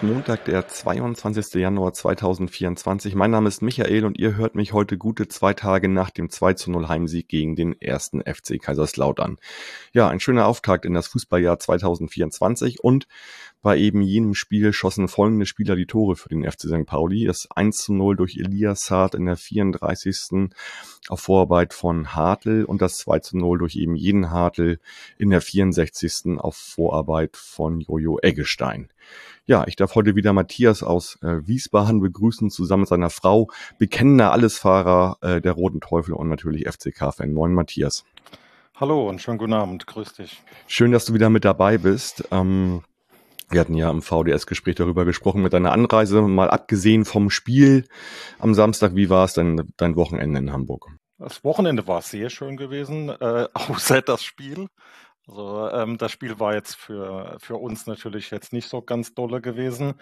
ist Montag, der 22. Januar 2024. Mein Name ist Michael und ihr hört mich heute gute zwei Tage nach dem 2 zu 0 Heimsieg gegen den ersten FC Kaiserslautern. Ja, ein schöner Auftakt in das Fußballjahr 2024 und bei eben jenem Spiel schossen folgende Spieler die Tore für den FC St. Pauli. Das 1 zu 0 durch Elias Saad in der 34. auf Vorarbeit von Hartl und das 2 zu 0 durch eben jeden Hartl in der 64. auf Vorarbeit von Jojo Eggestein. Ja, ich darf heute wieder Matthias aus äh, Wiesbaden begrüßen, zusammen mit seiner Frau, bekennender Allesfahrer äh, der Roten Teufel und natürlich FCK-Fan. Moin Matthias. Hallo und schönen guten Abend, grüß dich. Schön, dass du wieder mit dabei bist. Ähm, wir hatten ja im VDS-Gespräch darüber gesprochen mit deiner Anreise. Mal abgesehen vom Spiel am Samstag, wie war es denn dein Wochenende in Hamburg? Das Wochenende war sehr schön gewesen, äh, außer das Spiel. Also ähm, das Spiel war jetzt für, für uns natürlich jetzt nicht so ganz dolle gewesen.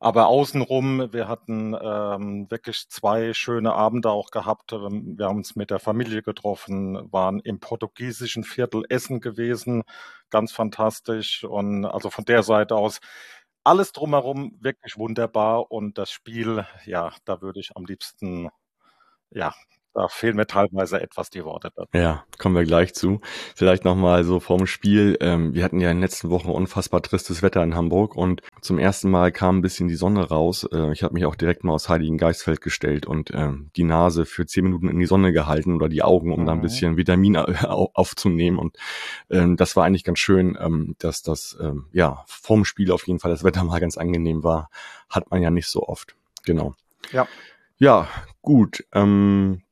Aber außenrum, wir hatten ähm, wirklich zwei schöne Abende auch gehabt. Ähm, wir haben uns mit der Familie getroffen, waren im portugiesischen Viertel Essen gewesen. Ganz fantastisch. Und also von der Seite aus alles drumherum wirklich wunderbar. Und das Spiel, ja, da würde ich am liebsten ja, da fehlen mir teilweise etwas die Worte. Dazu. Ja, kommen wir gleich zu. Vielleicht nochmal so vorm Spiel. Ähm, wir hatten ja in den letzten Wochen unfassbar tristes Wetter in Hamburg und zum ersten Mal kam ein bisschen die Sonne raus. Äh, ich habe mich auch direkt mal aus Heiligen Geistfeld gestellt und äh, die Nase für zehn Minuten in die Sonne gehalten oder die Augen, um mhm. da ein mhm. bisschen Vitamin aufzunehmen. Und ähm, das war eigentlich ganz schön, ähm, dass das ähm, ja vorm Spiel auf jeden Fall das Wetter mal ganz angenehm war. Hat man ja nicht so oft. Genau. Ja. Ja, gut. Ähm,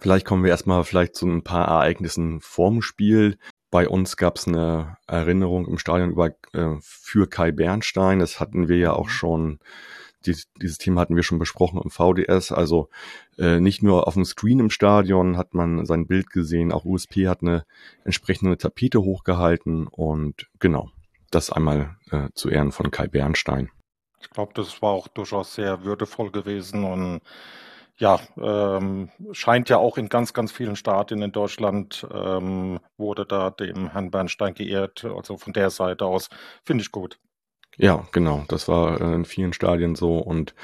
Vielleicht kommen wir erstmal vielleicht zu ein paar Ereignissen vorm Spiel. Bei uns gab es eine Erinnerung im Stadion über, äh, für Kai Bernstein. Das hatten wir ja auch mhm. schon, die, dieses Thema hatten wir schon besprochen im VDS. Also äh, nicht nur auf dem Screen im Stadion hat man sein Bild gesehen, auch USP hat eine entsprechende Tapete hochgehalten und genau, das einmal äh, zu Ehren von Kai Bernstein. Ich glaube, das war auch durchaus sehr würdevoll gewesen und ja, ähm, scheint ja auch in ganz, ganz vielen Staaten in Deutschland ähm, wurde da dem Herrn Bernstein geehrt. Also von der Seite aus finde ich gut. Ja, genau. Das war äh, in vielen Stadien so und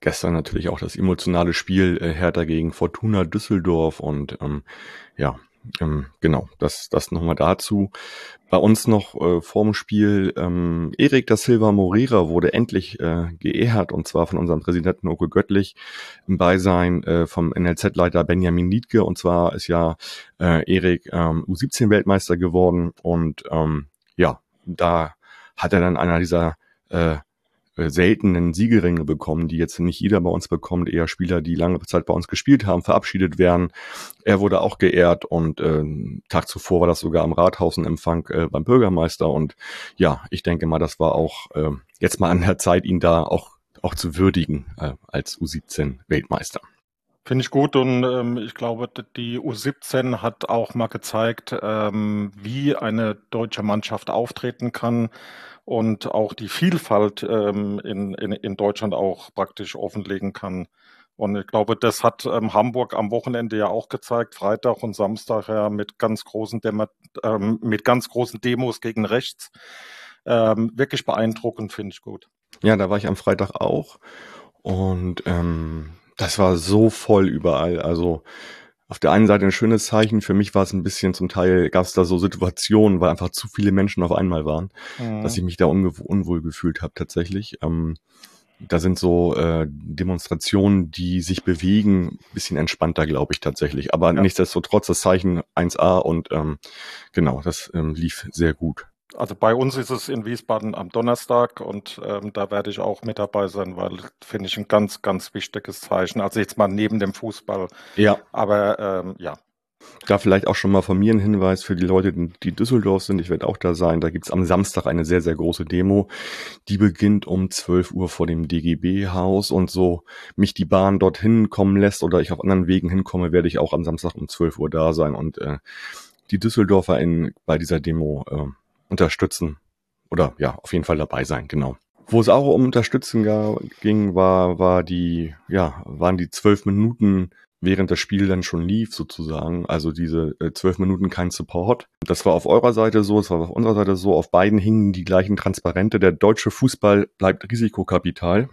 gestern natürlich auch das emotionale Spiel äh, Hertha gegen Fortuna Düsseldorf und ähm, ja, ähm, genau, das, das nochmal dazu. Bei uns noch äh, vorm Spiel, ähm, Erik da Silva Moreira wurde endlich äh, geehrt und zwar von unserem Präsidenten Oko Göttlich im Beisein äh, vom NLZ-Leiter Benjamin Liedke und zwar ist ja äh, Erik ähm, U17-Weltmeister geworden und ähm, ja, da hat er dann einer dieser äh, seltenen Siegelringe bekommen, die jetzt nicht jeder bei uns bekommt, eher Spieler, die lange Zeit bei uns gespielt haben, verabschiedet werden. Er wurde auch geehrt und äh, Tag zuvor war das sogar am Rathaus ein Empfang äh, beim Bürgermeister und ja, ich denke mal, das war auch äh, jetzt mal an der Zeit, ihn da auch, auch zu würdigen äh, als U17 Weltmeister. Finde ich gut und ähm, ich glaube, die U17 hat auch mal gezeigt, ähm, wie eine deutsche Mannschaft auftreten kann und auch die Vielfalt ähm, in, in, in Deutschland auch praktisch offenlegen kann. Und ich glaube, das hat ähm, Hamburg am Wochenende ja auch gezeigt, Freitag und Samstag ja mit ganz großen, Demo, ähm, mit ganz großen Demos gegen rechts. Ähm, wirklich beeindruckend, finde ich gut. Ja, da war ich am Freitag auch und ähm, das war so voll überall. Also auf der einen Seite ein schönes Zeichen, für mich war es ein bisschen zum Teil, gab es da so Situationen, weil einfach zu viele Menschen auf einmal waren, mhm. dass ich mich da unwohl gefühlt habe tatsächlich. Ähm, da sind so äh, Demonstrationen, die sich bewegen, bisschen entspannter, glaube ich tatsächlich. Aber ja. nichtsdestotrotz das Zeichen 1a und ähm, genau, das ähm, lief sehr gut. Also bei uns ist es in Wiesbaden am Donnerstag und ähm, da werde ich auch mit dabei sein, weil finde ich ein ganz, ganz wichtiges Zeichen. Also jetzt mal neben dem Fußball. Ja. Aber ähm, ja. Da vielleicht auch schon mal von mir ein Hinweis für die Leute, die Düsseldorf sind. Ich werde auch da sein. Da gibt's am Samstag eine sehr, sehr große Demo. Die beginnt um 12 Uhr vor dem DGB-Haus und so mich die Bahn dorthin kommen lässt oder ich auf anderen Wegen hinkomme, werde ich auch am Samstag um 12 Uhr da sein und äh, die Düsseldorfer in, bei dieser Demo äh, unterstützen oder ja, auf jeden Fall dabei sein, genau. Wo es auch um Unterstützung ging, war, war die, ja, waren die zwölf Minuten während das Spiel dann schon lief sozusagen. Also diese äh, zwölf Minuten kein Support. Das war auf eurer Seite so, es war auf unserer Seite so. Auf beiden hingen die gleichen Transparente. Der deutsche Fußball bleibt Risikokapital.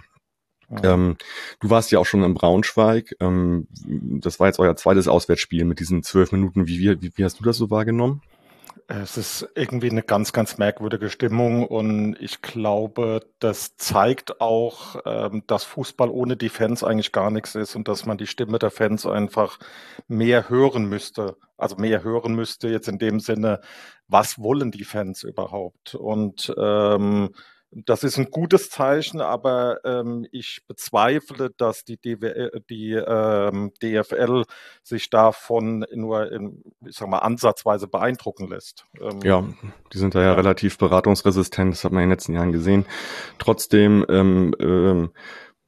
Ja. Ähm, du warst ja auch schon in Braunschweig. Ähm, das war jetzt euer zweites Auswärtsspiel mit diesen zwölf Minuten. Wie, wie, wie hast du das so wahrgenommen? Es ist irgendwie eine ganz, ganz merkwürdige Stimmung und ich glaube, das zeigt auch, ähm, dass Fußball ohne die Fans eigentlich gar nichts ist und dass man die Stimme der Fans einfach mehr hören müsste. Also mehr hören müsste jetzt in dem Sinne, was wollen die Fans überhaupt? Und ähm, das ist ein gutes Zeichen, aber ähm, ich bezweifle, dass die, DWL, äh, die ähm, DFL sich davon nur in, ich sag mal, ansatzweise beeindrucken lässt. Ähm, ja, die sind da ja, ja, relativ beratungsresistent, das hat man in den letzten Jahren gesehen. Trotzdem ähm, ähm,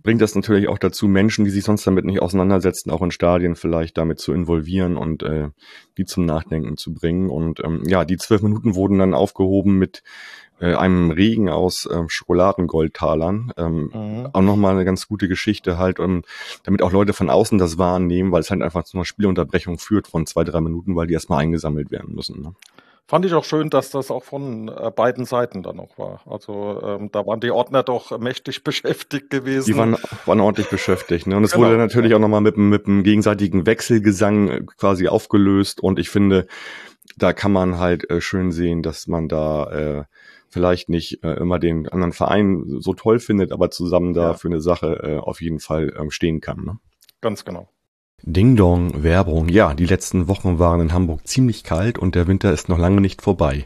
bringt das natürlich auch dazu, Menschen, die sich sonst damit nicht auseinandersetzen, auch in Stadien vielleicht damit zu involvieren und äh, die zum Nachdenken zu bringen. Und ähm, ja, die zwölf Minuten wurden dann aufgehoben mit äh, einem Regen aus äh, Schokoladengoldtalern. Ähm, mhm. Auch nochmal eine ganz gute Geschichte halt, um, damit auch Leute von außen das wahrnehmen, weil es halt einfach zu einer Spielunterbrechung führt von zwei, drei Minuten, weil die erstmal eingesammelt werden müssen. Ne? Fand ich auch schön, dass das auch von äh, beiden Seiten dann noch war. Also ähm, da waren die Ordner doch mächtig beschäftigt gewesen. Die waren, waren ordentlich beschäftigt. Ne? Und es genau. wurde natürlich auch nochmal mit, mit einem gegenseitigen Wechselgesang äh, quasi aufgelöst. Und ich finde, da kann man halt äh, schön sehen, dass man da äh, vielleicht nicht äh, immer den anderen Verein so toll findet, aber zusammen da ja. für eine Sache äh, auf jeden Fall ähm, stehen kann. Ne? Ganz genau. Ding Dong, Werbung. Ja, die letzten Wochen waren in Hamburg ziemlich kalt und der Winter ist noch lange nicht vorbei.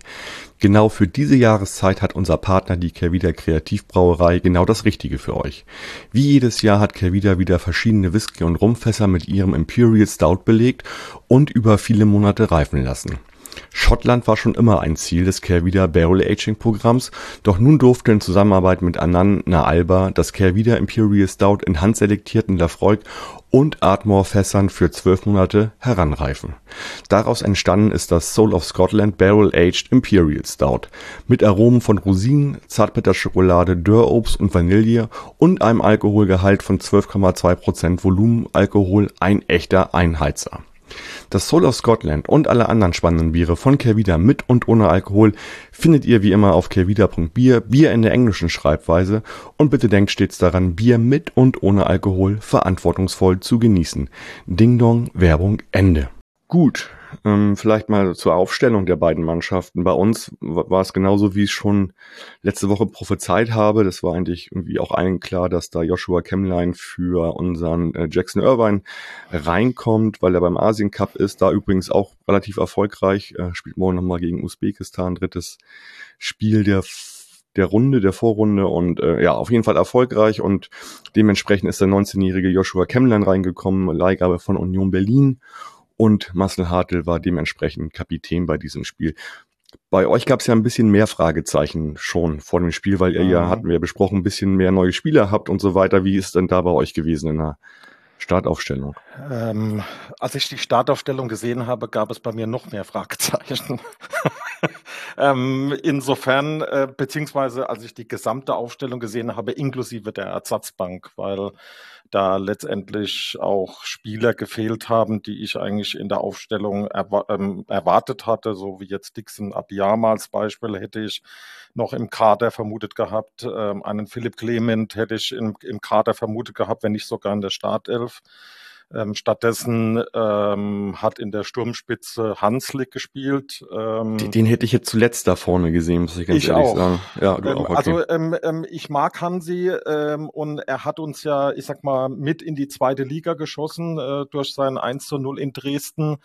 Genau für diese Jahreszeit hat unser Partner die Kervida Kreativbrauerei genau das Richtige für euch. Wie jedes Jahr hat Kervida wieder verschiedene Whisky- und Rumfässer mit ihrem Imperial Stout belegt und über viele Monate reifen lassen. Schottland war schon immer ein Ziel des Kehrwieder Barrel Aging Programms, doch nun durfte in Zusammenarbeit mit Annan na Alba das Kehrwieder Imperial Stout in handselektierten Lafroig und Ardmore Fässern für zwölf Monate heranreifen. Daraus entstanden ist das Soul of Scotland Barrel Aged Imperial Stout mit Aromen von Rosinen, Zartbitterschokolade, Dörrobst und Vanille und einem Alkoholgehalt von 12,2% Volumenalkohol, ein echter Einheizer das Soul of Scotland und alle anderen spannenden Biere von Kervida mit und ohne Alkohol findet ihr wie immer auf kervida.bier, Bier in der englischen Schreibweise und bitte denkt stets daran, Bier mit und ohne Alkohol verantwortungsvoll zu genießen. Ding Dong, Werbung, Ende. Gut, vielleicht mal zur Aufstellung der beiden Mannschaften. Bei uns war es genauso, wie ich schon letzte Woche prophezeit habe. Das war eigentlich irgendwie auch allen klar, dass da Joshua Kemline für unseren äh, Jackson Irvine reinkommt, weil er beim Asien Cup ist. Da übrigens auch relativ erfolgreich. Äh, spielt morgen nochmal gegen Usbekistan. Drittes Spiel der der Runde, der Vorrunde und äh, ja, auf jeden Fall erfolgreich und dementsprechend ist der 19-jährige Joshua Kemline reingekommen, Leihgabe von Union Berlin und Marcel Hartl war dementsprechend Kapitän bei diesem Spiel. Bei euch gab es ja ein bisschen mehr Fragezeichen schon vor dem Spiel, weil ihr mhm. ja, hatten wir besprochen, ein bisschen mehr neue Spieler habt und so weiter. Wie ist denn da bei euch gewesen in der Startaufstellung? Ähm, als ich die Startaufstellung gesehen habe, gab es bei mir noch mehr Fragezeichen. ähm, insofern, äh, beziehungsweise als ich die gesamte Aufstellung gesehen habe, inklusive der Ersatzbank, weil da letztendlich auch Spieler gefehlt haben, die ich eigentlich in der Aufstellung erwa ähm, erwartet hatte, so wie jetzt Dixon Abiyama als Beispiel hätte ich noch im Kader vermutet gehabt. Ähm, einen Philipp Clement hätte ich im, im Kader vermutet gehabt, wenn nicht sogar in der Startelf. Ähm, stattdessen ähm, hat in der Sturmspitze Hanslik gespielt. Ähm, den, den, hätte ich jetzt zuletzt da vorne gesehen, muss ich ganz ich ehrlich auch. sagen. Ja, du ähm, auch, okay. Also ähm, ähm, ich mag Hansi ähm, und er hat uns ja, ich sag mal, mit in die zweite Liga geschossen äh, durch sein 1 zu 0 in Dresden.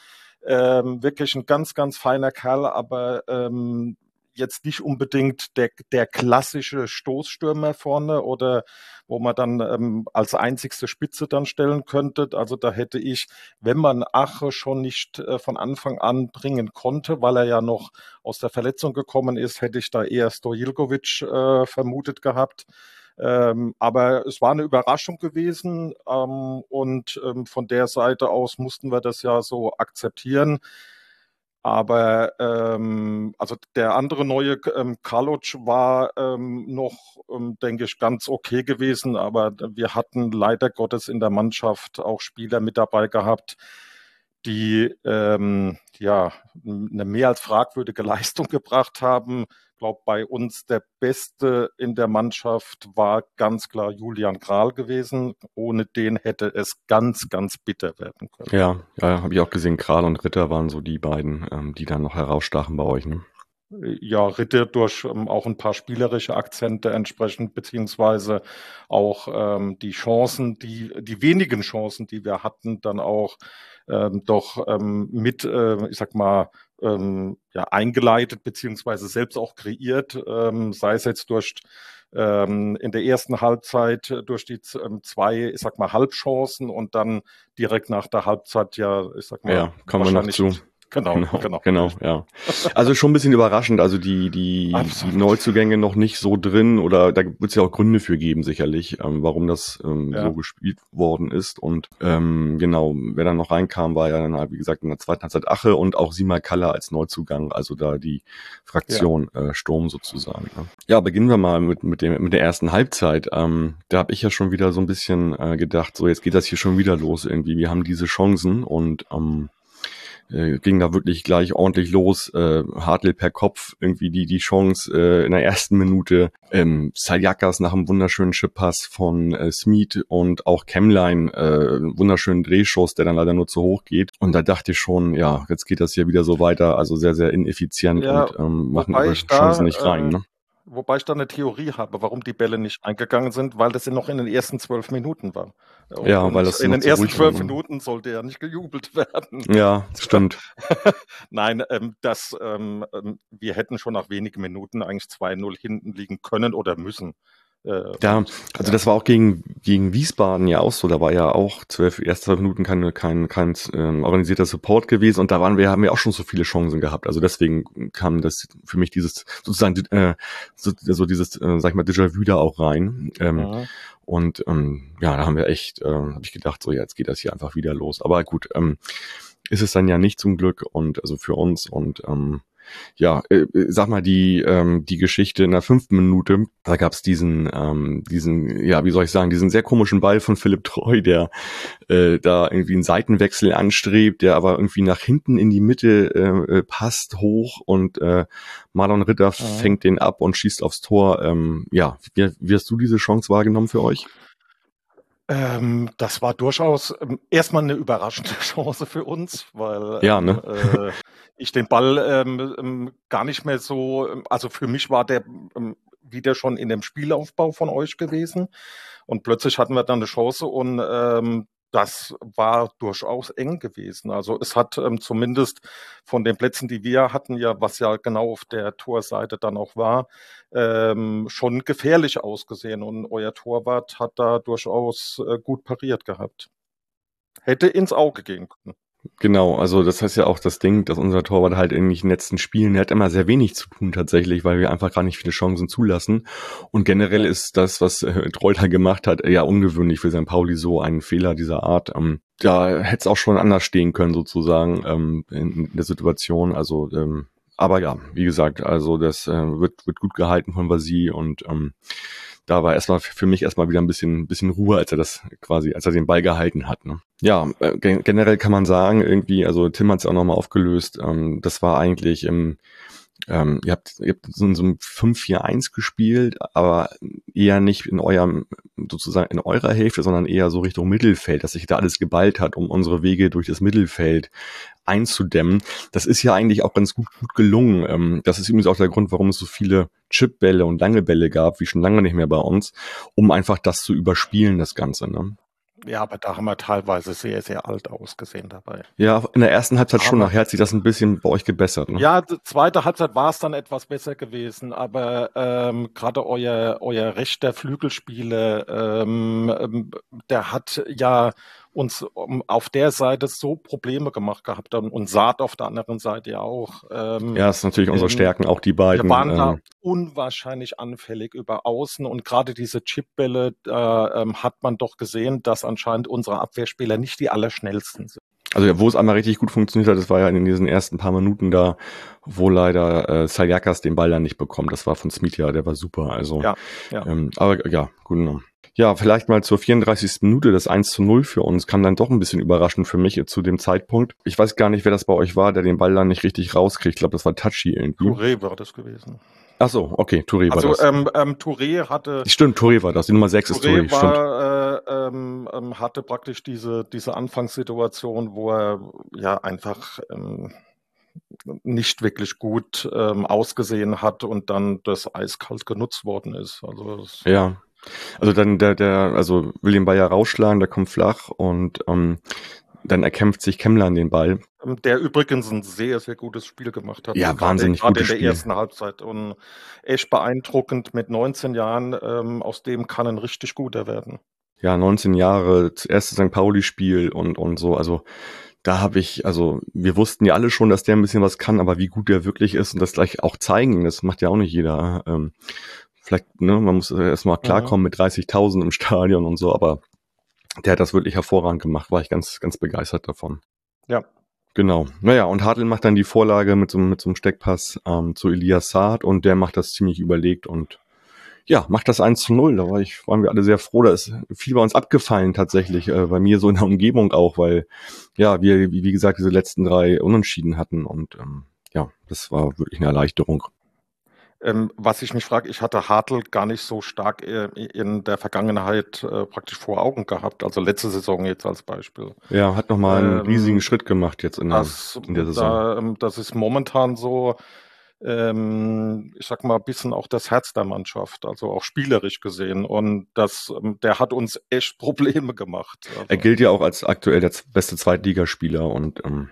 Ähm, wirklich ein ganz, ganz feiner Kerl, aber ähm, jetzt nicht unbedingt der, der klassische Stoßstürmer vorne oder wo man dann ähm, als einzigste Spitze dann stellen könnte. Also da hätte ich, wenn man Ache schon nicht äh, von Anfang an bringen konnte, weil er ja noch aus der Verletzung gekommen ist, hätte ich da eher Stojilkovic äh, vermutet gehabt. Ähm, aber es war eine Überraschung gewesen ähm, und ähm, von der Seite aus mussten wir das ja so akzeptieren. Aber ähm, also der andere neue ähm, Karloc war ähm, noch, ähm, denke ich, ganz okay gewesen. Aber wir hatten leider Gottes in der Mannschaft auch Spieler mit dabei gehabt, die ähm, ja eine mehr als fragwürdige Leistung gebracht haben. Ich glaube, bei uns der Beste in der Mannschaft war ganz klar Julian Kral gewesen. Ohne den hätte es ganz, ganz bitter werden können. Ja, ja, habe ich auch gesehen. Kral und Ritter waren so die beiden, ähm, die dann noch herausstachen bei euch. Ne? Ja, Ritter durch ähm, auch ein paar spielerische Akzente entsprechend, beziehungsweise auch ähm, die Chancen, die, die wenigen Chancen, die wir hatten, dann auch ähm, doch ähm, mit, äh, ich sag mal, ähm, ja, eingeleitet, beziehungsweise selbst auch kreiert, ähm, sei es jetzt durch ähm, in der ersten Halbzeit durch die ähm, zwei, ich sag mal, Halbchancen und dann direkt nach der Halbzeit ja, ich sag mal, ja, kommen wir noch zu. Genau, genau, genau. genau, ja. Also schon ein bisschen überraschend, also die, die, Neuzugänge noch nicht so drin oder da wird es ja auch Gründe für geben, sicherlich, ähm, warum das ähm, ja. so gespielt worden ist. Und ähm, genau, wer dann noch reinkam, war ja dann, halt, wie gesagt, in der zweiten Halbzeit Ache und auch Sima Kalla als Neuzugang, also da die Fraktion ja. äh, Sturm sozusagen. Ne? Ja, beginnen wir mal mit, mit, dem, mit der ersten Halbzeit. Ähm, da habe ich ja schon wieder so ein bisschen äh, gedacht, so jetzt geht das hier schon wieder los irgendwie. Wir haben diese Chancen und ähm, äh, ging da wirklich gleich ordentlich los. Äh, Hartl per Kopf irgendwie die die Chance äh, in der ersten Minute. Ähm, Saljakas nach einem wunderschönen Chippass von äh, Smith und auch Chemline äh, wunderschönen Drehschuss, der dann leider nur zu hoch geht. Und da dachte ich schon, ja, jetzt geht das hier wieder so weiter. Also sehr sehr ineffizient ja, und ähm, machen ihre Chancen nicht rein. Äh, ne? Wobei ich da eine Theorie habe, warum die Bälle nicht eingegangen sind, weil das noch in den ersten zwölf Minuten war. Und ja, weil das in den ersten zwölf Minuten sollte ja nicht gejubelt werden. Ja, stimmt. Nein, ähm, das, ähm, ähm, wir hätten schon nach wenigen Minuten eigentlich 2-0 hinten liegen können oder müssen. Ja, also das war auch gegen, gegen Wiesbaden ja auch so. Da war ja auch zwölf, erste zwölf Minuten kein, kein, kein ähm, organisierter Support gewesen und da waren wir, haben wir auch schon so viele Chancen gehabt. Also deswegen kam das für mich dieses sozusagen äh, so, so dieses, äh, sag ich mal, Déjà-vu da auch rein. Ähm, ja. Und ähm, ja, da haben wir echt, äh, habe ich gedacht, so jetzt geht das hier einfach wieder los. Aber gut, ähm, ist es dann ja nicht zum Glück und also für uns und ähm, ja, äh, äh, sag mal, die, ähm, die Geschichte in der fünften Minute, da gab's diesen, ähm, diesen, ja, wie soll ich sagen, diesen sehr komischen Ball von Philipp Treu, der äh, da irgendwie einen Seitenwechsel anstrebt, der aber irgendwie nach hinten in die Mitte äh, äh passt, hoch und äh, Marlon Ritter ja. fängt den ab und schießt aufs Tor. Ähm, ja, wie, wie hast du diese Chance wahrgenommen für euch? Ähm, das war durchaus ähm, erstmal eine überraschende Chance für uns, weil ja, ne? äh, ich den Ball ähm, ähm, gar nicht mehr so, ähm, also für mich war der ähm, wieder schon in dem Spielaufbau von euch gewesen und plötzlich hatten wir dann eine Chance und ähm, das war durchaus eng gewesen. Also es hat ähm, zumindest von den Plätzen, die wir hatten, ja, was ja genau auf der Torseite dann auch war, ähm, schon gefährlich ausgesehen. Und euer Torwart hat da durchaus äh, gut pariert gehabt. Hätte ins Auge gehen können. Genau, also das heißt ja auch das Ding, dass unser Torwart halt in den letzten Spielen, der hat immer sehr wenig zu tun tatsächlich, weil wir einfach gar nicht viele Chancen zulassen. Und generell ist das, was äh, Treuter gemacht hat, ja ungewöhnlich für St. Pauli so einen Fehler dieser Art. Ähm, da hätte es auch schon anders stehen können sozusagen ähm, in, in der Situation. Also ähm, aber ja, wie gesagt, also das äh, wird, wird gut gehalten von Vasi und ähm, da war erstmal für mich erstmal wieder ein bisschen, bisschen Ruhe, als er das quasi, als er den Ball gehalten hat. Ne? Ja, äh, generell kann man sagen, irgendwie, also Tim hat es auch nochmal aufgelöst, ähm, das war eigentlich im ähm, ihr habt, ihr habt so, so ein 5-4-1 gespielt, aber eher nicht in eurem, sozusagen in eurer Hälfte, sondern eher so Richtung Mittelfeld, dass sich da alles geballt hat, um unsere Wege durch das Mittelfeld einzudämmen. Das ist ja eigentlich auch ganz gut, gut gelungen. Ähm, das ist übrigens auch der Grund, warum es so viele Chipbälle und lange Bälle gab, wie schon lange nicht mehr bei uns, um einfach das zu überspielen, das Ganze. Ne? Ja, aber da haben wir teilweise sehr, sehr alt ausgesehen dabei. Ja, in der ersten Halbzeit aber, schon. Nachher hat sich das ein bisschen bei euch gebessert. Ne? Ja, zweite Halbzeit war es dann etwas besser gewesen, aber ähm, gerade euer, euer rechter Flügelspieler, ähm, ähm der hat ja uns auf der Seite so Probleme gemacht gehabt haben und Saat auf der anderen Seite ja auch. Ähm, ja, ist natürlich unsere Stärken, auch die beiden. Wir waren da ähm, unwahrscheinlich anfällig über Außen und gerade diese Chipbälle äh, ähm, hat man doch gesehen, dass anscheinend unsere Abwehrspieler nicht die allerschnellsten sind. also wo es einmal richtig gut funktioniert hat, das war ja in diesen ersten paar Minuten da, wo leider äh, Saljakas den Ball dann nicht bekommt. Das war von Smith ja, der war super. Also, ja, ja. Ähm, aber ja, gut genommen. Ja, vielleicht mal zur 34. Minute, das 1 zu 0 für uns, kam dann doch ein bisschen überraschend für mich zu dem Zeitpunkt. Ich weiß gar nicht, wer das bei euch war, der den Ball dann nicht richtig rauskriegt. Ich glaube, das war Tachi irgendwie. Touré war das gewesen. Ach so, okay, Touré also, war das. Ähm, ähm, Touré hatte... Stimmt, Touré war das, die Nummer 6 ist Touré, war, stimmt. Äh, ähm, ähm, hatte praktisch diese, diese Anfangssituation, wo er ja einfach... Ähm, nicht wirklich gut ähm, ausgesehen hat und dann das eiskalt genutzt worden ist. Also ja, also dann der, der, also will den Ball ja rausschlagen, der kommt flach und ähm, dann erkämpft sich Kemmler an den Ball. Der übrigens ein sehr, sehr gutes Spiel gemacht hat. Ja, wahnsinnig gerade gutes in der Spiel. ersten Halbzeit. Und echt beeindruckend mit 19 Jahren. Ähm, aus dem kann ein richtig guter werden. Ja, 19 Jahre, das erste St. Pauli-Spiel und, und so. Also da habe ich, also wir wussten ja alle schon, dass der ein bisschen was kann, aber wie gut der wirklich ist und das gleich auch zeigen, das macht ja auch nicht jeder. Ähm, vielleicht, ne, man muss erstmal klarkommen mit 30.000 im Stadion und so, aber der hat das wirklich hervorragend gemacht, war ich ganz, ganz begeistert davon. Ja. Genau. Naja, und Hartl macht dann die Vorlage mit so, mit so einem Steckpass ähm, zu Elias Saad und der macht das ziemlich überlegt und ja, macht das 1 zu 0. Da war ich, waren wir alle sehr froh. Da ist viel bei uns abgefallen tatsächlich, äh, bei mir so in der Umgebung auch, weil ja, wir, wie, wie gesagt, diese letzten drei Unentschieden hatten und ähm, ja, das war wirklich eine Erleichterung. Ähm, was ich mich frage, ich hatte Hartl gar nicht so stark äh, in der Vergangenheit äh, praktisch vor Augen gehabt, also letzte Saison jetzt als Beispiel. Ja, hat nochmal einen ähm, riesigen Schritt gemacht jetzt in, das, in der Saison. Da, ähm, das ist momentan so, ähm, ich sag mal, ein bisschen auch das Herz der Mannschaft, also auch spielerisch gesehen. Und das, ähm, der hat uns echt Probleme gemacht. Also. Er gilt ja auch als aktuell der beste Zweitligaspieler und ähm,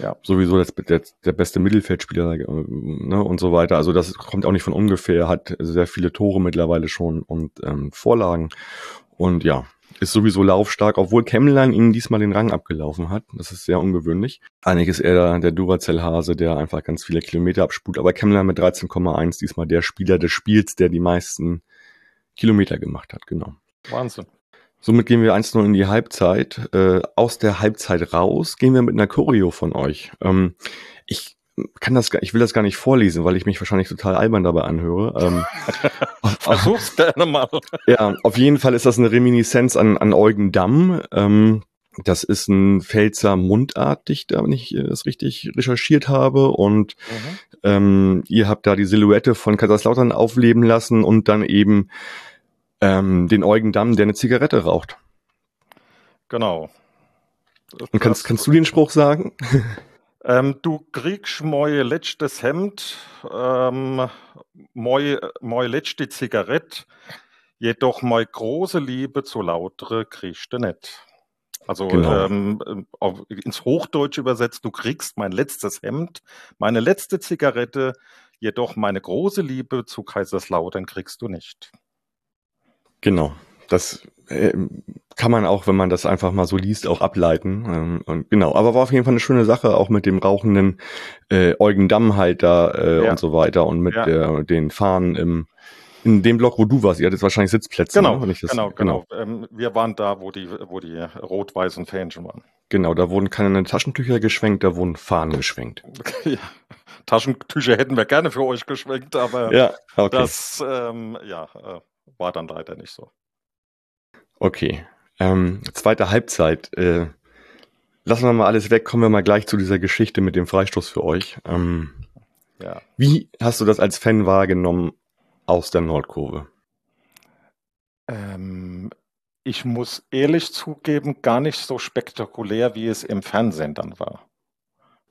ja. sowieso das, der, der beste Mittelfeldspieler äh, ne, und so weiter. Also das kommt auch nicht von ungefähr, hat sehr viele Tore mittlerweile schon und ähm, Vorlagen. Und ja, ist sowieso laufstark, obwohl Kemmlein ihm diesmal den Rang abgelaufen hat. Das ist sehr ungewöhnlich. Eigentlich ist er der Duracell-Hase, der einfach ganz viele Kilometer abspult. Aber Kemmlein mit 13,1 diesmal der Spieler des Spiels, der die meisten Kilometer gemacht hat, genau. Wahnsinn. Somit gehen wir 1-0 in die Halbzeit. Äh, aus der Halbzeit raus gehen wir mit einer Choreo von euch. Ähm, ich kann das, ich will das gar nicht vorlesen, weil ich mich wahrscheinlich total albern dabei anhöre. Ähm, Versuch's gerne mal. Ja, auf jeden Fall ist das eine Reminiszenz an, an Eugen Damm. Ähm, das ist ein Pfälzer Mundartdichter, wenn ich das richtig recherchiert habe. Und mhm. ähm, ihr habt da die Silhouette von Kaiserslautern aufleben lassen und dann eben ähm, den Eugen Damm, der eine Zigarette raucht. Genau. Und kannst, kannst du den Spruch sagen? Ähm, du kriegst mein letztes Hemd, ähm, mein, mein letzte Zigarette, jedoch meine große Liebe zu lautere kriegst du nicht. Also genau. ähm, auf, ins Hochdeutsche übersetzt, du kriegst mein letztes Hemd, meine letzte Zigarette, jedoch meine große Liebe zu Kaiserslautern kriegst du nicht. Genau. Das äh, kann man auch, wenn man das einfach mal so liest, auch ableiten. Ähm, und genau, aber war auf jeden Fall eine schöne Sache, auch mit dem rauchenden äh, Eugen Damm halt da äh, ja. und so weiter und mit ja. der, den Fahnen im in dem Block, wo du warst, ihr hattet wahrscheinlich Sitzplätze. Genau, ne, das, genau, genau. genau. Ähm, wir waren da, wo die, wo die rot-weißen Fähnchen waren. Genau, da wurden keine Taschentücher geschwenkt, da wurden Fahnen geschwenkt. ja. Taschentücher hätten wir gerne für euch geschwenkt, aber ja, okay. das ähm, ja, äh, war dann leider nicht so. Okay. Ähm, zweite Halbzeit. Äh, lassen wir mal alles weg, kommen wir mal gleich zu dieser Geschichte mit dem Freistoß für euch. Ähm, ja. Wie hast du das als Fan wahrgenommen aus der Nordkurve? Ähm, ich muss ehrlich zugeben, gar nicht so spektakulär, wie es im Fernsehen dann war.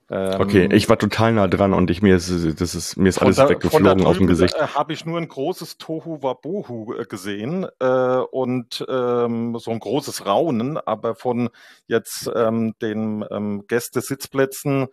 Okay, ähm, ich war total nah dran und ich mir ist das ist mir ist alles da, weggeflogen aus dem Gesicht. Äh, Habe ich nur ein großes Tohu Wabohu äh, gesehen äh, und ähm, so ein großes Raunen, aber von jetzt ähm, den ähm, Gästesitzplätzen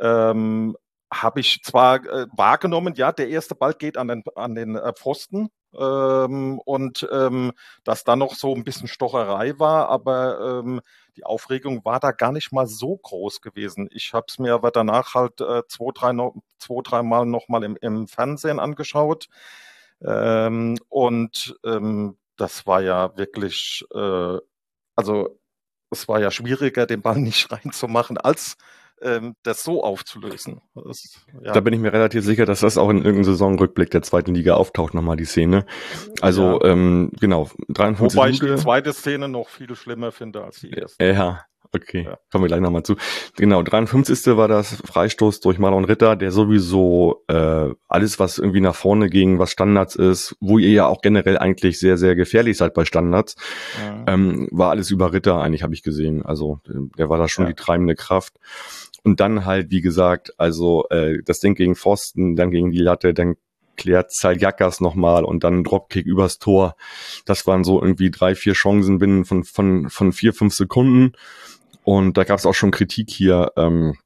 ähm, habe ich zwar äh, wahrgenommen, ja, der erste Ball geht an den an den äh, Pfosten, ähm, und ähm, dass da noch so ein bisschen Stocherei war, aber ähm, die Aufregung war da gar nicht mal so groß gewesen. Ich habe es mir aber danach halt äh, zwei, drei, no, zwei, drei Mal nochmal im, im Fernsehen angeschaut ähm, und ähm, das war ja wirklich, äh, also es war ja schwieriger, den Ball nicht reinzumachen, als ähm, das so aufzulösen. Das, ja. Da bin ich mir relativ sicher, dass das auch in irgendeinem Saisonrückblick der zweiten Liga auftaucht, nochmal die Szene. Also, ja. ähm, genau, 53 Wobei ich die zweite Szene noch viel schlimmer finde als die erste. Ja, Okay, ja. kommen wir gleich nochmal zu. Genau, 53. war das Freistoß durch Marlon Ritter, der sowieso äh, alles, was irgendwie nach vorne ging, was Standards ist, wo ihr ja auch generell eigentlich sehr, sehr gefährlich seid bei Standards, ja. ähm, war alles über Ritter eigentlich, habe ich gesehen. Also der war da schon ja. die treibende Kraft. Und dann halt, wie gesagt, also äh, das Ding gegen Pfosten, dann gegen die Latte, dann klärt Zaljakas nochmal und dann Dropkick übers Tor. Das waren so irgendwie drei, vier Chancen binnen von, von, von vier, fünf Sekunden. Und da gab es auch schon Kritik hier ähm,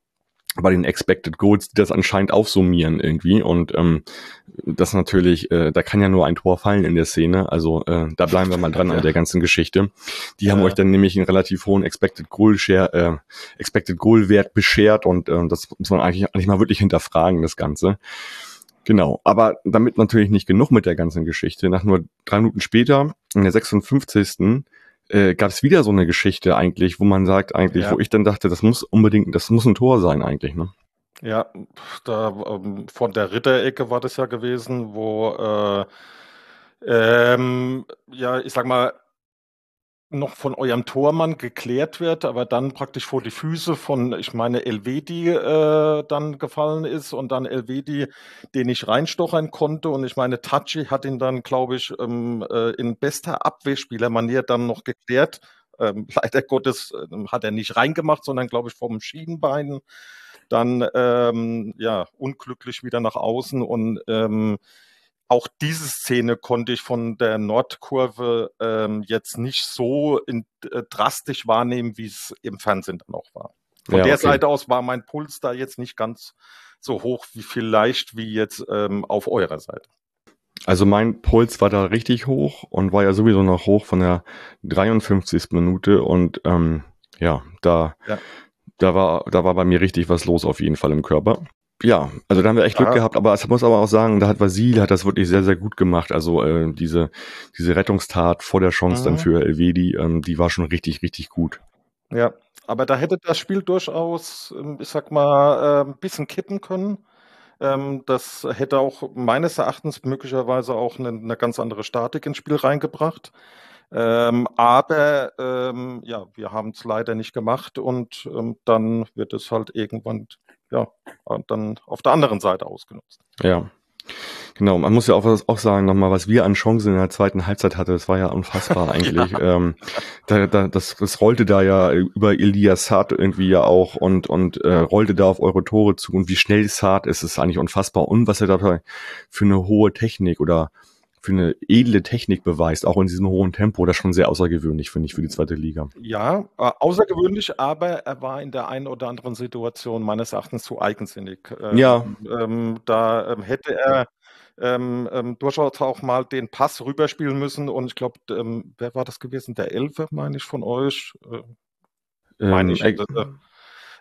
bei den Expected Goals, die das anscheinend aufsummieren irgendwie. Und ähm, das natürlich, äh, da kann ja nur ein Tor fallen in der Szene. Also äh, da bleiben wir mal dran ja. an der ganzen Geschichte. Die ja. haben euch dann nämlich einen relativ hohen Expected Goal Share, äh, Expected Goal Wert beschert und äh, das muss man eigentlich, eigentlich mal wirklich hinterfragen, das Ganze. Genau, aber damit natürlich nicht genug mit der ganzen Geschichte. Nach nur drei Minuten später, in der 56 äh, gab es wieder so eine Geschichte eigentlich, wo man sagt eigentlich, ja. wo ich dann dachte, das muss unbedingt, das muss ein Tor sein eigentlich, ne? Ja, da ähm, von der Ritterecke war das ja gewesen, wo äh, ähm, ja, ich sag mal, noch von eurem Tormann geklärt wird, aber dann praktisch vor die Füße von, ich meine, Elvedi äh, dann gefallen ist und dann Elvedi den ich reinstochern konnte und ich meine, Tachi hat ihn dann, glaube ich, ähm, äh, in bester Abwehrspielermanier dann noch geklärt. Ähm, leider Gottes äh, hat er nicht reingemacht, sondern, glaube ich, vom Schienbein dann ähm, ja unglücklich wieder nach außen und ähm, auch diese Szene konnte ich von der Nordkurve ähm, jetzt nicht so in, äh, drastisch wahrnehmen, wie es im Fernsehen dann auch war. Von ja, der okay. Seite aus war mein Puls da jetzt nicht ganz so hoch wie vielleicht wie jetzt ähm, auf eurer Seite. Also mein Puls war da richtig hoch und war ja sowieso noch hoch von der 53. Minute und ähm, ja, da, ja. da war, da war bei mir richtig was los auf jeden Fall im Körper. Ja, also da haben wir echt Glück ja. gehabt, aber es muss aber auch sagen, da hat Vasil hat das wirklich sehr, sehr gut gemacht. Also äh, diese, diese Rettungstat vor der Chance mhm. dann für Elvedi, ähm, die war schon richtig, richtig gut. Ja, aber da hätte das Spiel durchaus, ähm, ich sag mal, äh, ein bisschen kippen können. Ähm, das hätte auch meines Erachtens möglicherweise auch eine, eine ganz andere Statik ins Spiel reingebracht. Ähm, aber ähm, ja, wir haben es leider nicht gemacht und ähm, dann wird es halt irgendwann ja, dann auf der anderen Seite ausgenutzt. Ja. Genau, man muss ja auch, auch sagen nochmal, was wir an Chancen in der zweiten Halbzeit hatte, das war ja unfassbar eigentlich. ja. Ähm, da, da, das, das rollte da ja über Elias Saad irgendwie ja auch und, und äh, rollte da auf eure Tore zu und wie schnell Saad ist, ist eigentlich unfassbar und was er da für eine hohe Technik oder für eine edle Technik beweist, auch in diesem hohen Tempo. Das ist schon sehr außergewöhnlich, finde ich, für die zweite Liga. Ja, äh, außergewöhnlich, aber er war in der einen oder anderen Situation meines Erachtens zu eigensinnig. Ähm, ja. Ähm, da ähm, hätte er ähm, ähm, durchaus auch mal den Pass rüberspielen müssen und ich glaube, ähm, wer war das gewesen? Der Elfe, meine ich, von euch? Äh, meine ich. Äh,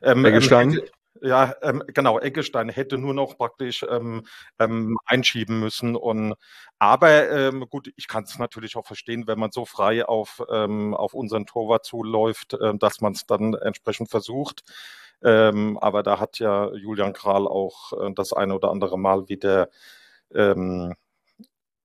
ähm, Eggestein? Ja, ähm, genau, Eggestein hätte nur noch praktisch ähm, ähm, einschieben müssen. Und aber ähm, gut, ich kann es natürlich auch verstehen, wenn man so frei auf, ähm, auf unseren Torwart zuläuft, äh, dass man es dann entsprechend versucht. Ähm, aber da hat ja Julian Kral auch äh, das eine oder andere Mal wieder ähm,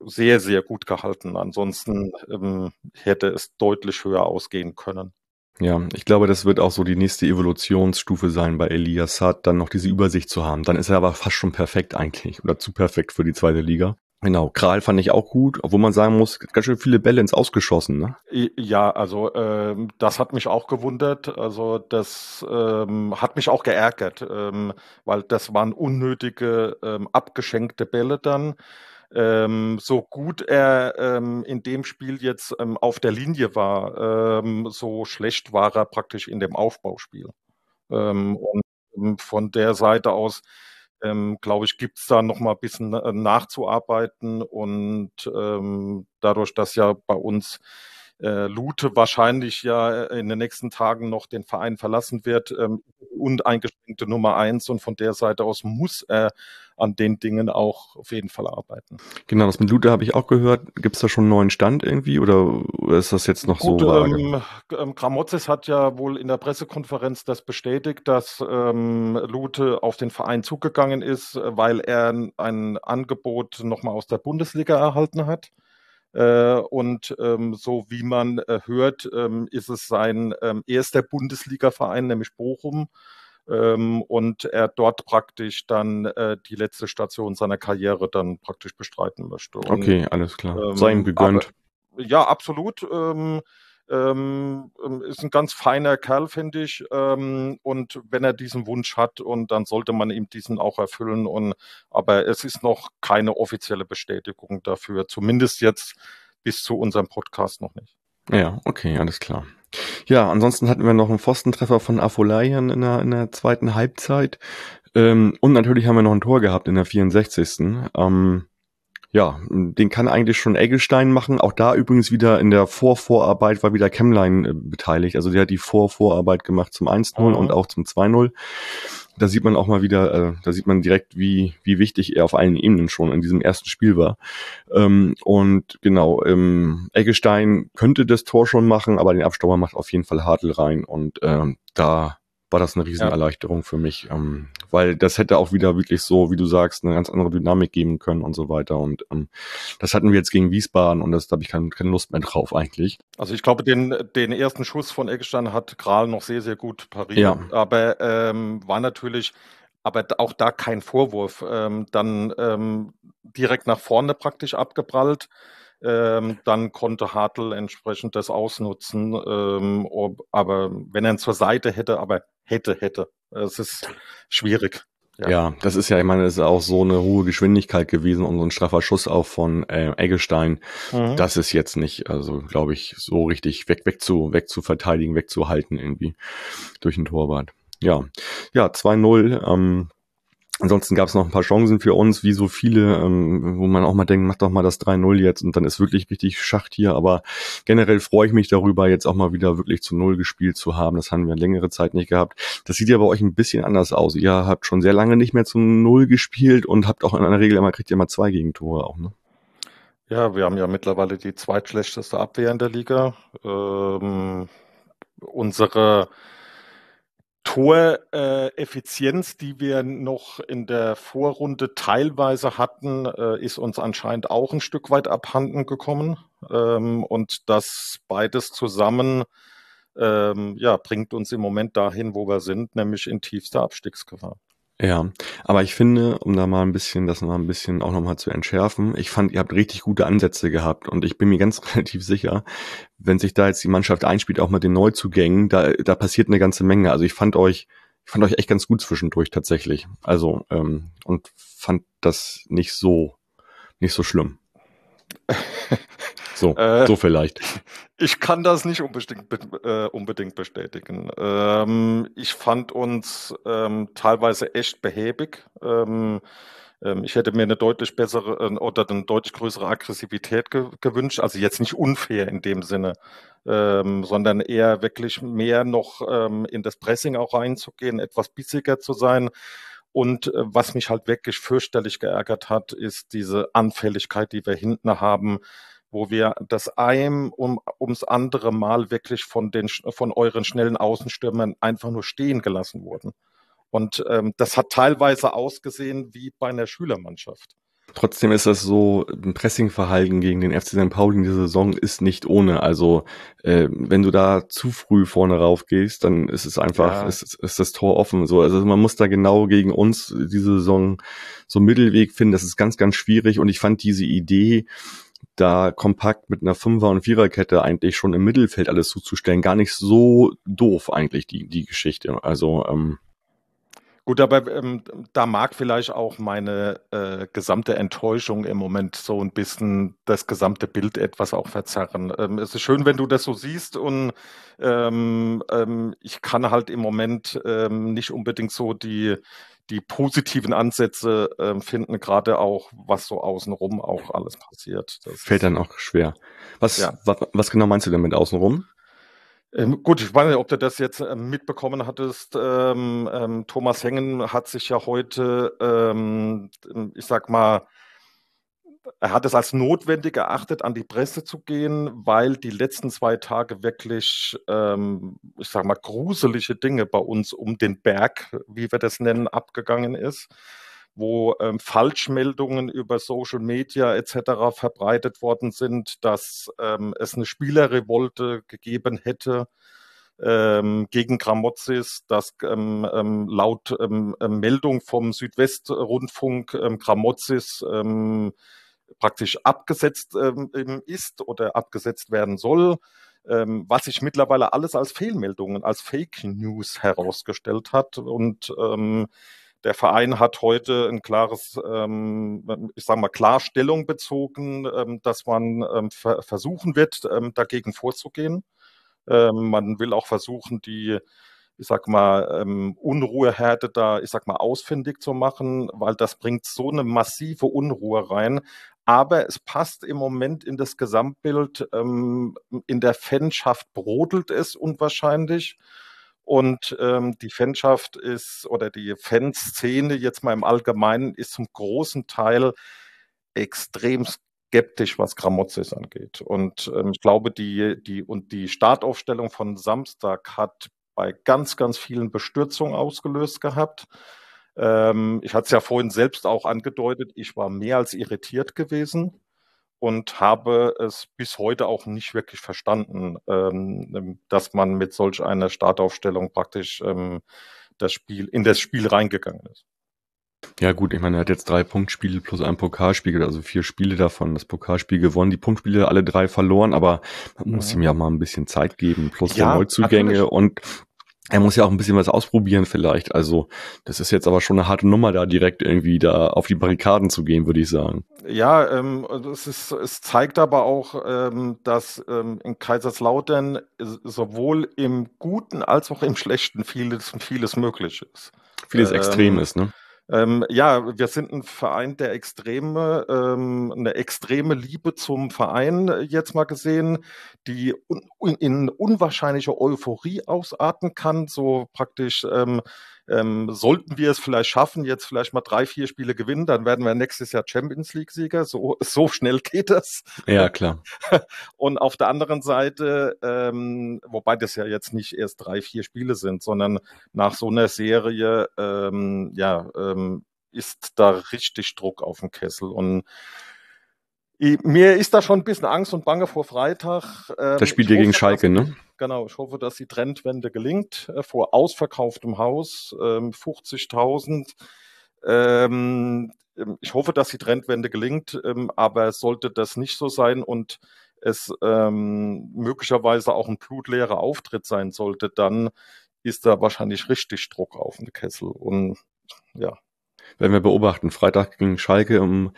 sehr, sehr gut gehalten. Ansonsten ähm, hätte es deutlich höher ausgehen können. Ja, ich glaube, das wird auch so die nächste Evolutionsstufe sein bei Elias Saad, dann noch diese Übersicht zu haben. Dann ist er aber fast schon perfekt eigentlich oder zu perfekt für die zweite Liga. Genau, Kral fand ich auch gut, obwohl man sagen muss, ganz schön viele Bälle ins Ausgeschossen, ne? Ja, also ähm, das hat mich auch gewundert. Also das ähm, hat mich auch geärgert, ähm, weil das waren unnötige ähm, abgeschenkte Bälle dann ähm, so gut er ähm, in dem Spiel jetzt ähm, auf der Linie war, ähm, so schlecht war er praktisch in dem Aufbauspiel. Ähm, und ähm, von der Seite aus, glaube ich, gibt es da noch mal ein bisschen äh, nachzuarbeiten und dadurch, dass ja bei uns äh, Lute wahrscheinlich ja in den nächsten Tagen noch den Verein verlassen wird ähm, und eingeschränkte Nummer eins und von der Seite aus muss er an den Dingen auch auf jeden Fall arbeiten. Genau, das mit Lute habe ich auch gehört. Gibt es da schon einen neuen Stand irgendwie oder ist das jetzt noch Gut, so vage? Ähm, ähm, Gramozis hat ja wohl in der Pressekonferenz das bestätigt, dass ähm, Lute auf den Verein zugegangen ist, weil er ein Angebot nochmal aus der Bundesliga erhalten hat. Äh, und ähm, so wie man äh, hört, ähm, ist es sein ähm, erster Bundesliga-Verein, nämlich Bochum. Und er dort praktisch dann äh, die letzte Station seiner Karriere dann praktisch bestreiten möchte. Und, okay, alles klar. Sei ihm gegönnt. Aber, ja, absolut. Ähm, ähm, ist ein ganz feiner Kerl, finde ich. Ähm, und wenn er diesen Wunsch hat, und dann sollte man ihm diesen auch erfüllen. Und, aber es ist noch keine offizielle Bestätigung dafür, zumindest jetzt bis zu unserem Podcast noch nicht. Ja, okay, alles klar. Ja, ansonsten hatten wir noch einen Pfostentreffer von Afolayan in der, in der zweiten Halbzeit. Ähm, und natürlich haben wir noch ein Tor gehabt in der 64. Ähm, ja, den kann eigentlich schon Eggestein machen. Auch da übrigens wieder in der Vorvorarbeit war wieder Chemline äh, beteiligt. Also der hat die Vorvorarbeit gemacht zum 1-0 mhm. und auch zum 2-0. Da sieht man auch mal wieder, äh, da sieht man direkt, wie, wie wichtig er auf allen Ebenen schon in diesem ersten Spiel war. Ähm, und genau, ähm, Eggestein könnte das Tor schon machen, aber den Abstauber macht auf jeden Fall Hartl rein. Und ähm, da war das eine Riesenerleichterung ja. für mich, ähm, weil das hätte auch wieder wirklich so, wie du sagst, eine ganz andere Dynamik geben können und so weiter. Und ähm, das hatten wir jetzt gegen Wiesbaden und das da habe ich keine, keine Lust mehr drauf eigentlich. Also ich glaube, den, den ersten Schuss von Eckstein hat Kral noch sehr, sehr gut pariert, ja. aber ähm, war natürlich aber auch da kein Vorwurf. Ähm, dann ähm, direkt nach vorne praktisch abgeprallt. Ähm, dann konnte Hartl entsprechend das ausnutzen. Ähm, ob, aber wenn er ihn zur Seite hätte, aber hätte, hätte. Es ist schwierig. Ja. ja. das ist ja, ich meine, es ist auch so eine hohe Geschwindigkeit gewesen und so ein straffer Schuss auch von äh, Eggestein. Mhm. Das ist jetzt nicht, also glaube ich, so richtig weg, weg zu, weg zu verteidigen, wegzuhalten irgendwie durch den Torwart. Ja, ja, 2-0. Ähm, Ansonsten gab es noch ein paar Chancen für uns, wie so viele, ähm, wo man auch mal denkt, mach doch mal das 3-0 jetzt und dann ist wirklich richtig Schacht hier. Aber generell freue ich mich darüber, jetzt auch mal wieder wirklich zu Null gespielt zu haben. Das haben wir längere Zeit nicht gehabt. Das sieht ja bei euch ein bisschen anders aus. Ihr habt schon sehr lange nicht mehr zu Null gespielt und habt auch in einer Regel immer, kriegt ihr immer zwei Gegentore auch, ne? Ja, wir haben ja mittlerweile die zweitschlechteste Abwehr in der Liga. Ähm, unsere Toreffizienz, die wir noch in der Vorrunde teilweise hatten, äh, ist uns anscheinend auch ein Stück weit abhanden gekommen. Ähm, und das beides zusammen ähm, ja, bringt uns im Moment dahin, wo wir sind, nämlich in tiefster Abstiegsgefahr. Ja, aber ich finde, um da mal ein bisschen, das mal ein bisschen auch nochmal zu entschärfen, ich fand, ihr habt richtig gute Ansätze gehabt und ich bin mir ganz relativ sicher, wenn sich da jetzt die Mannschaft einspielt, auch mit den Neuzugängen, da, da passiert eine ganze Menge. Also ich fand euch, ich fand euch echt ganz gut zwischendurch tatsächlich. Also, ähm, und fand das nicht so, nicht so schlimm. So, äh, so vielleicht. Ich kann das nicht unbedingt, äh, unbedingt bestätigen. Ähm, ich fand uns ähm, teilweise echt behäbig. Ähm, ähm ich hätte mir eine deutlich bessere äh, oder eine deutlich größere Aggressivität ge gewünscht. Also jetzt nicht unfair in dem Sinne, ähm, sondern eher wirklich mehr noch ähm, in das Pressing auch reinzugehen, etwas bissiger zu sein. Und äh, was mich halt wirklich fürchterlich geärgert hat, ist diese Anfälligkeit, die wir hinten haben wo wir das ein um, ums andere Mal wirklich von den von euren schnellen Außenstürmern einfach nur stehen gelassen wurden. Und ähm, das hat teilweise ausgesehen wie bei einer Schülermannschaft. Trotzdem ist das so, ein Pressingverhalten gegen den FC St. Pauli in dieser Saison ist nicht ohne. Also äh, wenn du da zu früh vorne rauf gehst, dann ist es einfach, ja. ist, ist das Tor offen. So, also man muss da genau gegen uns diese Saison so Mittelweg finden. Das ist ganz, ganz schwierig. Und ich fand diese Idee, da kompakt mit einer Fünfer- und Viererkette eigentlich schon im Mittelfeld alles zuzustellen, gar nicht so doof eigentlich die, die Geschichte. Also ähm, Gut, aber ähm, da mag vielleicht auch meine äh, gesamte Enttäuschung im Moment so ein bisschen das gesamte Bild etwas auch verzerren. Ähm, es ist schön, wenn du das so siehst und ähm, ähm ich kann halt im Moment ähm, nicht unbedingt so die, die positiven Ansätze äh, finden, gerade auch, was so außenrum auch alles passiert. Das Fällt dann auch schwer. Was, ja. was, was genau meinst du denn mit außenrum? Ähm, gut, ich weiß nicht, ob du das jetzt ähm, mitbekommen hattest. Ähm, ähm, Thomas Hengen hat sich ja heute, ähm, ich sag mal, er hat es als notwendig erachtet, an die Presse zu gehen, weil die letzten zwei Tage wirklich, ähm, ich sag mal, gruselige Dinge bei uns um den Berg, wie wir das nennen, abgegangen ist wo ähm, Falschmeldungen über Social Media etc. verbreitet worden sind, dass ähm, es eine Spielerrevolte gegeben hätte ähm, gegen Gramozis, dass ähm, ähm, laut ähm, ähm Meldung vom Südwestrundfunk ähm, Gramozis ähm, praktisch abgesetzt ähm, ist oder abgesetzt werden soll, ähm, was sich mittlerweile alles als Fehlmeldungen, als Fake News herausgestellt hat und ähm, der Verein hat heute ein klares, ähm, ich sage mal, Klarstellung bezogen, ähm, dass man ähm, ver versuchen wird, ähm, dagegen vorzugehen. Ähm, man will auch versuchen, die, ich sag mal, ähm, Unruheherde da, ich sag mal, ausfindig zu machen, weil das bringt so eine massive Unruhe rein. Aber es passt im Moment in das Gesamtbild. in der Fanschaft brodelt es unwahrscheinlich. Und ähm, die Fanschaft ist oder die Fanszene jetzt mal im Allgemeinen ist zum großen Teil extrem skeptisch, was Gramozis angeht. Und ähm, ich glaube, die, die, und die Startaufstellung von Samstag hat bei ganz, ganz vielen Bestürzungen ausgelöst gehabt. Ähm, ich hatte es ja vorhin selbst auch angedeutet, ich war mehr als irritiert gewesen und habe es bis heute auch nicht wirklich verstanden, ähm, dass man mit solch einer Startaufstellung praktisch ähm, das Spiel, in das Spiel reingegangen ist. Ja gut, ich meine, er hat jetzt drei Punktspiele plus ein Pokalspiel, also vier Spiele davon, das Pokalspiel gewonnen, die Punktspiele alle drei verloren, aber man muss ihm ja mal ein bisschen Zeit geben, plus ja, Neuzugänge natürlich. und er muss ja auch ein bisschen was ausprobieren vielleicht. Also das ist jetzt aber schon eine harte Nummer, da direkt irgendwie da auf die Barrikaden zu gehen, würde ich sagen. Ja, ähm, es, ist, es zeigt aber auch, ähm, dass ähm, in Kaiserslautern sowohl im Guten als auch im Schlechten vieles, vieles möglich ist. Vieles ähm, extrem ist, ne? Ähm, ja, wir sind ein Verein der Extreme, ähm, eine extreme Liebe zum Verein äh, jetzt mal gesehen, die un in unwahrscheinliche Euphorie ausarten kann, so praktisch ähm, ähm, sollten wir es vielleicht schaffen, jetzt vielleicht mal drei, vier Spiele gewinnen, dann werden wir nächstes Jahr Champions League-Sieger. So, so schnell geht das. Ja, klar. Und auf der anderen Seite, ähm, wobei das ja jetzt nicht erst drei, vier Spiele sind, sondern nach so einer Serie, ähm, ja, ähm, ist da richtig Druck auf dem Kessel. Und mir ist da schon ein bisschen Angst und Bange vor Freitag. Ähm, das spielt ihr gegen Schalke, ne? Genau, ich hoffe, dass die Trendwende gelingt. Äh, vor ausverkauftem Haus, ähm, 50.000. Ähm, ähm, ich hoffe, dass die Trendwende gelingt, ähm, aber sollte das nicht so sein und es ähm, möglicherweise auch ein blutleerer Auftritt sein sollte, dann ist da wahrscheinlich richtig Druck auf den Kessel. Und ja, werden wir beobachten. Freitag gegen Schalke im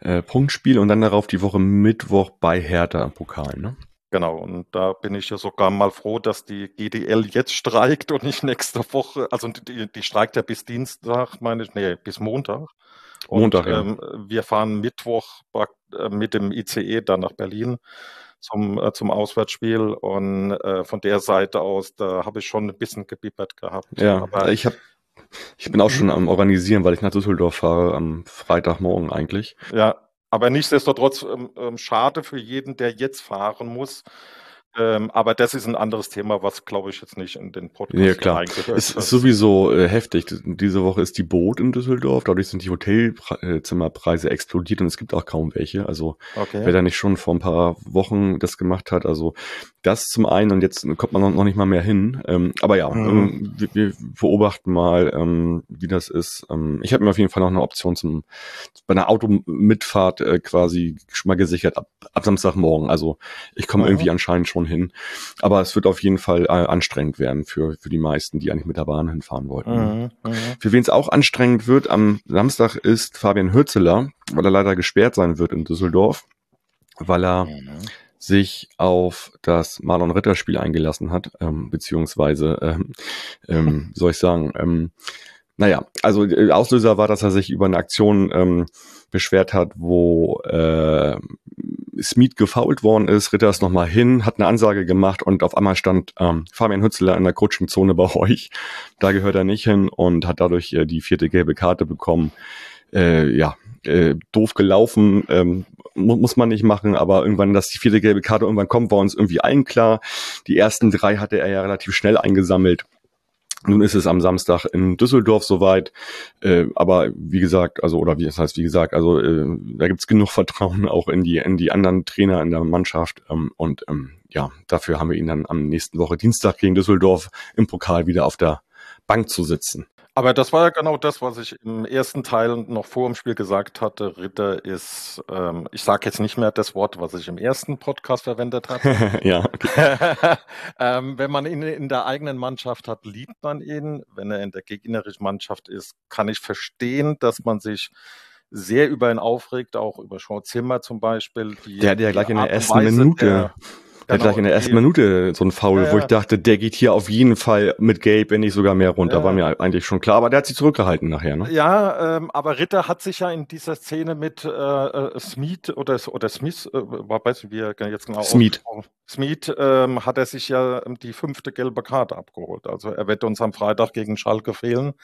äh, Punktspiel und dann darauf die Woche Mittwoch bei Hertha im Pokal, ne? Genau, und da bin ich ja sogar mal froh, dass die GDL jetzt streikt und nicht nächste Woche. Also die, die streikt ja bis Dienstag, meine ich, nee, bis Montag. Und, Montag, ja. Ähm, wir fahren Mittwoch äh, mit dem ICE dann nach Berlin zum, äh, zum Auswärtsspiel und äh, von der Seite aus, da habe ich schon ein bisschen gebibbert gehabt. Ja, Aber ich habe ich bin auch schon am Organisieren, weil ich nach Düsseldorf fahre am Freitagmorgen eigentlich. Ja, aber nichtsdestotrotz ähm, ähm, schade für jeden, der jetzt fahren muss. Ähm, aber das ist ein anderes Thema, was glaube ich jetzt nicht in den Podcast ja, klar. Es ist sowieso äh, heftig. Diese Woche ist die Boot in Düsseldorf, dadurch sind die Hotelzimmerpreise explodiert und es gibt auch kaum welche. Also okay. wer da nicht schon vor ein paar Wochen das gemacht hat, also das zum einen und jetzt kommt man noch nicht mal mehr hin. Ähm, aber ja, mhm. ähm, wir, wir, beobachten mal, ähm, wie das ist. Ähm, ich habe mir auf jeden Fall noch eine Option zum bei einer Automitfahrt äh, quasi schon mal gesichert ab, ab Samstagmorgen. Also ich komme mhm. irgendwie anscheinend schon hin. Aber es wird auf jeden Fall äh, anstrengend werden für, für die meisten, die eigentlich mit der Bahn hinfahren wollten. Mhm. mhm. Für wen es auch anstrengend wird am Samstag ist Fabian Hürzeler, weil er leider gesperrt sein wird in Düsseldorf, weil er mhm sich auf das Marlon Ritter Spiel eingelassen hat, ähm, beziehungsweise, ähm, ähm, soll ich sagen, ähm, naja, also äh, Auslöser war, dass er sich über eine Aktion ähm, beschwert hat, wo äh, Smith gefault worden ist. Ritter ist nochmal hin, hat eine Ansage gemacht und auf einmal stand ähm, Fabian Hützler in der Coachingzone bei euch. Da gehört er nicht hin und hat dadurch äh, die vierte gelbe Karte bekommen. Äh, ja, äh, doof gelaufen, ähm, mu muss man nicht machen, aber irgendwann, dass die vierte gelbe Karte irgendwann kommt, war uns irgendwie allen klar. Die ersten drei hatte er ja relativ schnell eingesammelt. Nun ist es am Samstag in Düsseldorf soweit, äh, aber wie gesagt, also oder wie das heißt, wie gesagt, also äh, da gibt's genug Vertrauen auch in die in die anderen Trainer in der Mannschaft ähm, und ähm, ja, dafür haben wir ihn dann am nächsten Woche Dienstag gegen Düsseldorf im Pokal wieder auf der Bank zu sitzen. Aber das war ja genau das, was ich im ersten Teil noch vor dem Spiel gesagt hatte. Ritter ist, ähm, ich sage jetzt nicht mehr das Wort, was ich im ersten Podcast verwendet habe. ja. Ähm, wenn man ihn in der eigenen Mannschaft hat, liebt man ihn. Wenn er in der gegnerischen Mannschaft ist, kann ich verstehen, dass man sich sehr über ihn aufregt, auch über Sean Zimmer zum Beispiel. Die, der hat ja gleich in der ersten Minute. Der, hat gleich in der ersten Minute so ein Foul, ja, wo ich dachte, der geht hier auf jeden Fall mit Gabe, wenn nicht sogar mehr runter. Ja. War mir eigentlich schon klar, aber der hat sich zurückgehalten nachher. Ne? Ja, ähm, aber Ritter hat sich ja in dieser Szene mit äh, äh Smith oder, oder Smith, äh, weiß nicht, wie er jetzt genau Smith. Smith ähm, hat er sich ja die fünfte gelbe Karte abgeholt. Also er wird uns am Freitag gegen Schalke fehlen.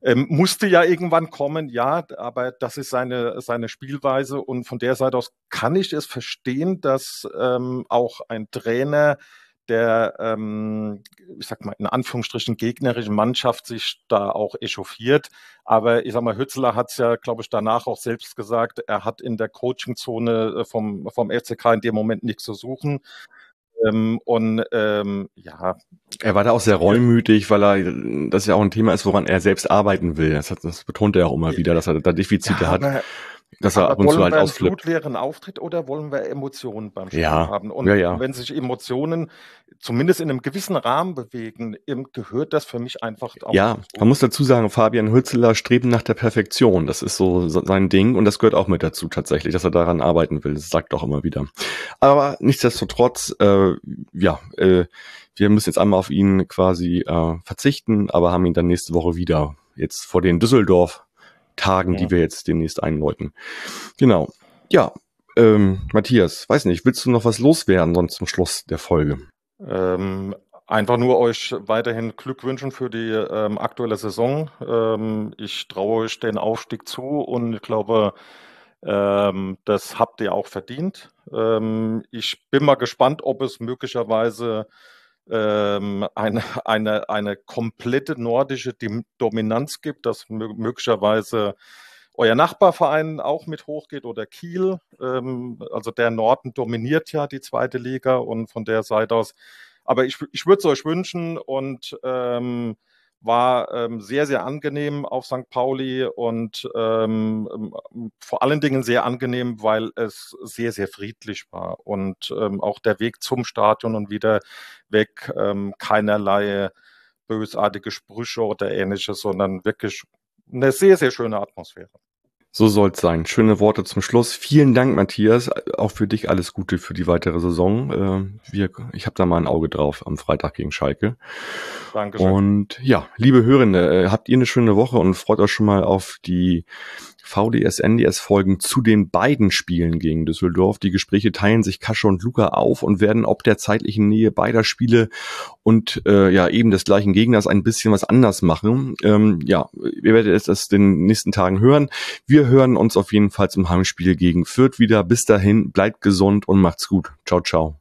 Ähm, musste ja irgendwann kommen, ja, aber das ist seine, seine Spielweise und von der Seite aus kann ich es verstehen, dass ähm, auch ein Trainer der, ähm, ich sag mal, in Anführungsstrichen gegnerischen Mannschaft sich da auch echauffiert. Aber ich sag mal, Hützler hat es ja, glaube ich, danach auch selbst gesagt, er hat in der Coachingzone äh, vom, vom FCK in dem Moment nichts zu suchen. Ähm, und ähm, ja. Er war da auch sehr reumütig, weil er das ja auch ein Thema ist, woran er selbst arbeiten will. Das, hat, das betont er auch immer wieder, dass er da Defizite ja, hat. Dass er ab und zu halt ausflippt. Wollen wir einen Auftritt oder wollen wir Emotionen beim Spiel ja. haben? Und ja, ja. wenn sich Emotionen zumindest in einem gewissen Rahmen bewegen, gehört das für mich einfach auch. Ja, man muss dazu sagen, Fabian Hützeler strebt nach der Perfektion. Das ist so sein Ding und das gehört auch mit dazu tatsächlich, dass er daran arbeiten will. Das sagt auch immer wieder. Aber nichtsdestotrotz, äh, ja, äh, wir müssen jetzt einmal auf ihn quasi äh, verzichten, aber haben ihn dann nächste Woche wieder. Jetzt vor den Düsseldorf Tagen, ja. die wir jetzt demnächst einläuten. Genau. Ja, ähm, Matthias, weiß nicht, willst du noch was loswerden sonst zum Schluss der Folge? Ähm, einfach nur euch weiterhin Glück wünschen für die ähm, aktuelle Saison. Ähm, ich traue euch den Aufstieg zu und ich glaube, ähm, das habt ihr auch verdient. Ähm, ich bin mal gespannt, ob es möglicherweise ähm, eine, eine, eine komplette nordische Dominanz gibt, dass möglicherweise euer Nachbarverein auch mit hochgeht oder Kiel. Ähm, also der Norden dominiert ja die zweite Liga und von der Seite aus. Aber ich, ich würde es euch wünschen und ähm, war ähm, sehr, sehr angenehm auf St. Pauli und ähm, ähm, vor allen Dingen sehr angenehm, weil es sehr, sehr friedlich war und ähm, auch der Weg zum Stadion und wieder weg ähm, keinerlei bösartige Sprüche oder ähnliches, sondern wirklich eine sehr, sehr schöne Atmosphäre. So soll's sein. Schöne Worte zum Schluss. Vielen Dank, Matthias. Auch für dich alles Gute für die weitere Saison. Äh, wir, ich habe da mal ein Auge drauf am Freitag gegen Schalke. Dankeschön. Und ja, liebe Hörende, äh, habt ihr eine schöne Woche und freut euch schon mal auf die VDS, NDS Folgen zu den beiden Spielen gegen Düsseldorf. Die Gespräche teilen sich Kasche und Luca auf und werden ob der zeitlichen Nähe beider Spiele und äh, ja eben des gleichen Gegners ein bisschen was anders machen. Ähm, ja, ihr werdet es das den nächsten Tagen hören. Wir hören uns auf jeden Fall zum Heimspiel gegen Fürth wieder. Bis dahin, bleibt gesund und macht's gut. Ciao, ciao.